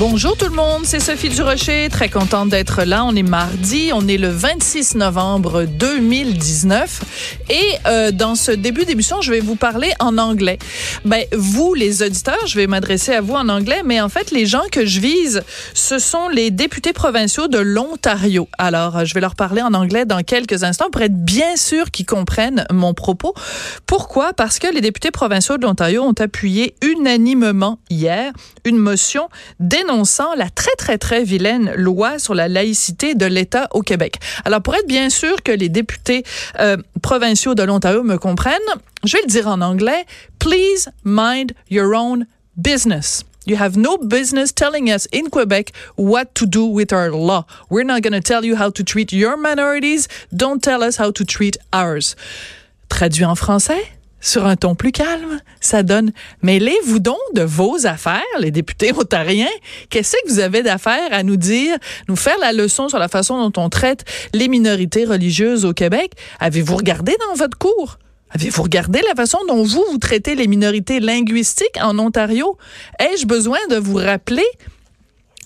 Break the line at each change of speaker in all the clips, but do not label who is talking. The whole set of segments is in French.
Bonjour tout le monde, c'est Sophie Durocher, très contente d'être là. On est mardi, on est le 26 novembre 2019 et euh, dans ce début d'émission, je vais vous parler en anglais. Ben vous les auditeurs, je vais m'adresser à vous en anglais, mais en fait les gens que je vise, ce sont les députés provinciaux de l'Ontario. Alors, je vais leur parler en anglais dans quelques instants pour être bien sûr qu'ils comprennent mon propos. Pourquoi? Parce que les députés provinciaux de l'Ontario ont appuyé unanimement hier une motion dénonçant la très, très, très vilaine loi sur la laïcité de l'État au Québec. Alors, pour être bien sûr que les députés euh, provinciaux de l'Ontario me comprennent, je vais le dire en anglais. Please mind your own business. You have no business telling us in Quebec what to do with our law. We're not going to tell you how to treat your minorities. Don't tell us how to treat ours. Traduit en français? Sur un ton plus calme, ça donne mêlez-vous donc de vos affaires, les députés ontariens. Qu'est-ce que vous avez d'affaires à nous dire, nous faire la leçon sur la façon dont on traite les minorités religieuses au Québec? Avez-vous regardé dans votre cours? Avez-vous regardé la façon dont vous, vous traitez les minorités linguistiques en Ontario? Ai-je besoin de vous rappeler,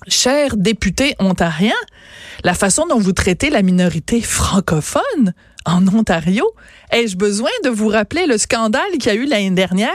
chers députés ontariens, la façon dont vous traitez la minorité francophone? En Ontario? Ai-je besoin de vous rappeler le scandale qu'il y a eu l'année dernière?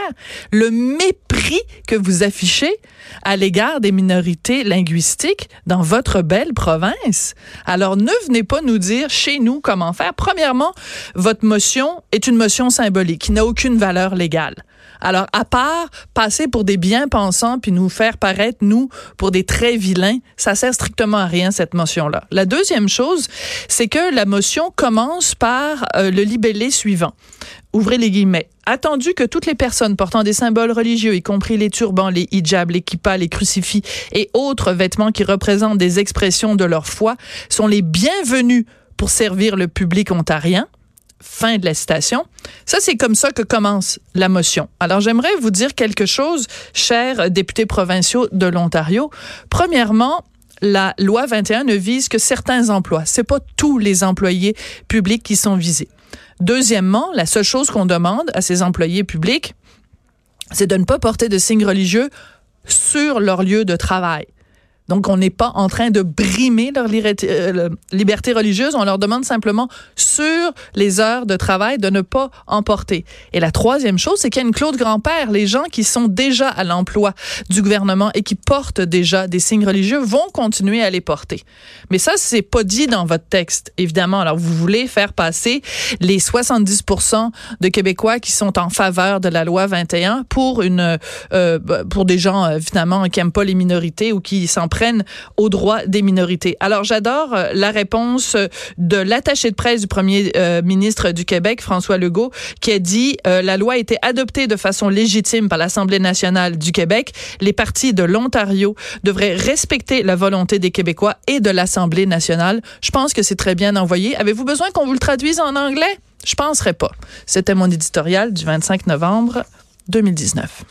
Le mépris que vous affichez à l'égard des minorités linguistiques dans votre belle province? Alors, ne venez pas nous dire chez nous comment faire. Premièrement, votre motion est une motion symbolique qui n'a aucune valeur légale. Alors, à part passer pour des bien-pensants puis nous faire paraître, nous, pour des très vilains, ça sert strictement à rien, cette motion-là. La deuxième chose, c'est que la motion commence par euh, le libellé suivant. Ouvrez les guillemets. Attendu que toutes les personnes portant des symboles religieux, y compris les turbans, les hijabs, les kippas, les crucifix et autres vêtements qui représentent des expressions de leur foi, sont les bienvenus pour servir le public ontarien, Fin de la citation. Ça, c'est comme ça que commence la motion. Alors, j'aimerais vous dire quelque chose, chers députés provinciaux de l'Ontario. Premièrement, la loi 21 ne vise que certains emplois. C'est pas tous les employés publics qui sont visés. Deuxièmement, la seule chose qu'on demande à ces employés publics, c'est de ne pas porter de signes religieux sur leur lieu de travail. Donc, on n'est pas en train de brimer leur euh, liberté religieuse. On leur demande simplement, sur les heures de travail, de ne pas emporter. Et la troisième chose, c'est qu'il y a une clause grand-père. Les gens qui sont déjà à l'emploi du gouvernement et qui portent déjà des signes religieux vont continuer à les porter. Mais ça, c'est pas dit dans votre texte, évidemment. Alors, vous voulez faire passer les 70% de Québécois qui sont en faveur de la loi 21 pour une, euh, pour des gens, euh, finalement, qui aiment pas les minorités ou qui s'en prennent aux droits des minorités. Alors, j'adore euh, la réponse de l'attaché de presse du premier euh, ministre du Québec, François Legault, qui a dit euh, la loi a été adoptée de façon légitime par l'Assemblée nationale du Québec. Les partis de l'Ontario devraient respecter la volonté des Québécois et de l'Assemblée nationale. Je pense que c'est très bien envoyé. Avez-vous besoin qu'on vous le traduise en anglais? Je penserais pas. C'était mon éditorial du 25 novembre 2019.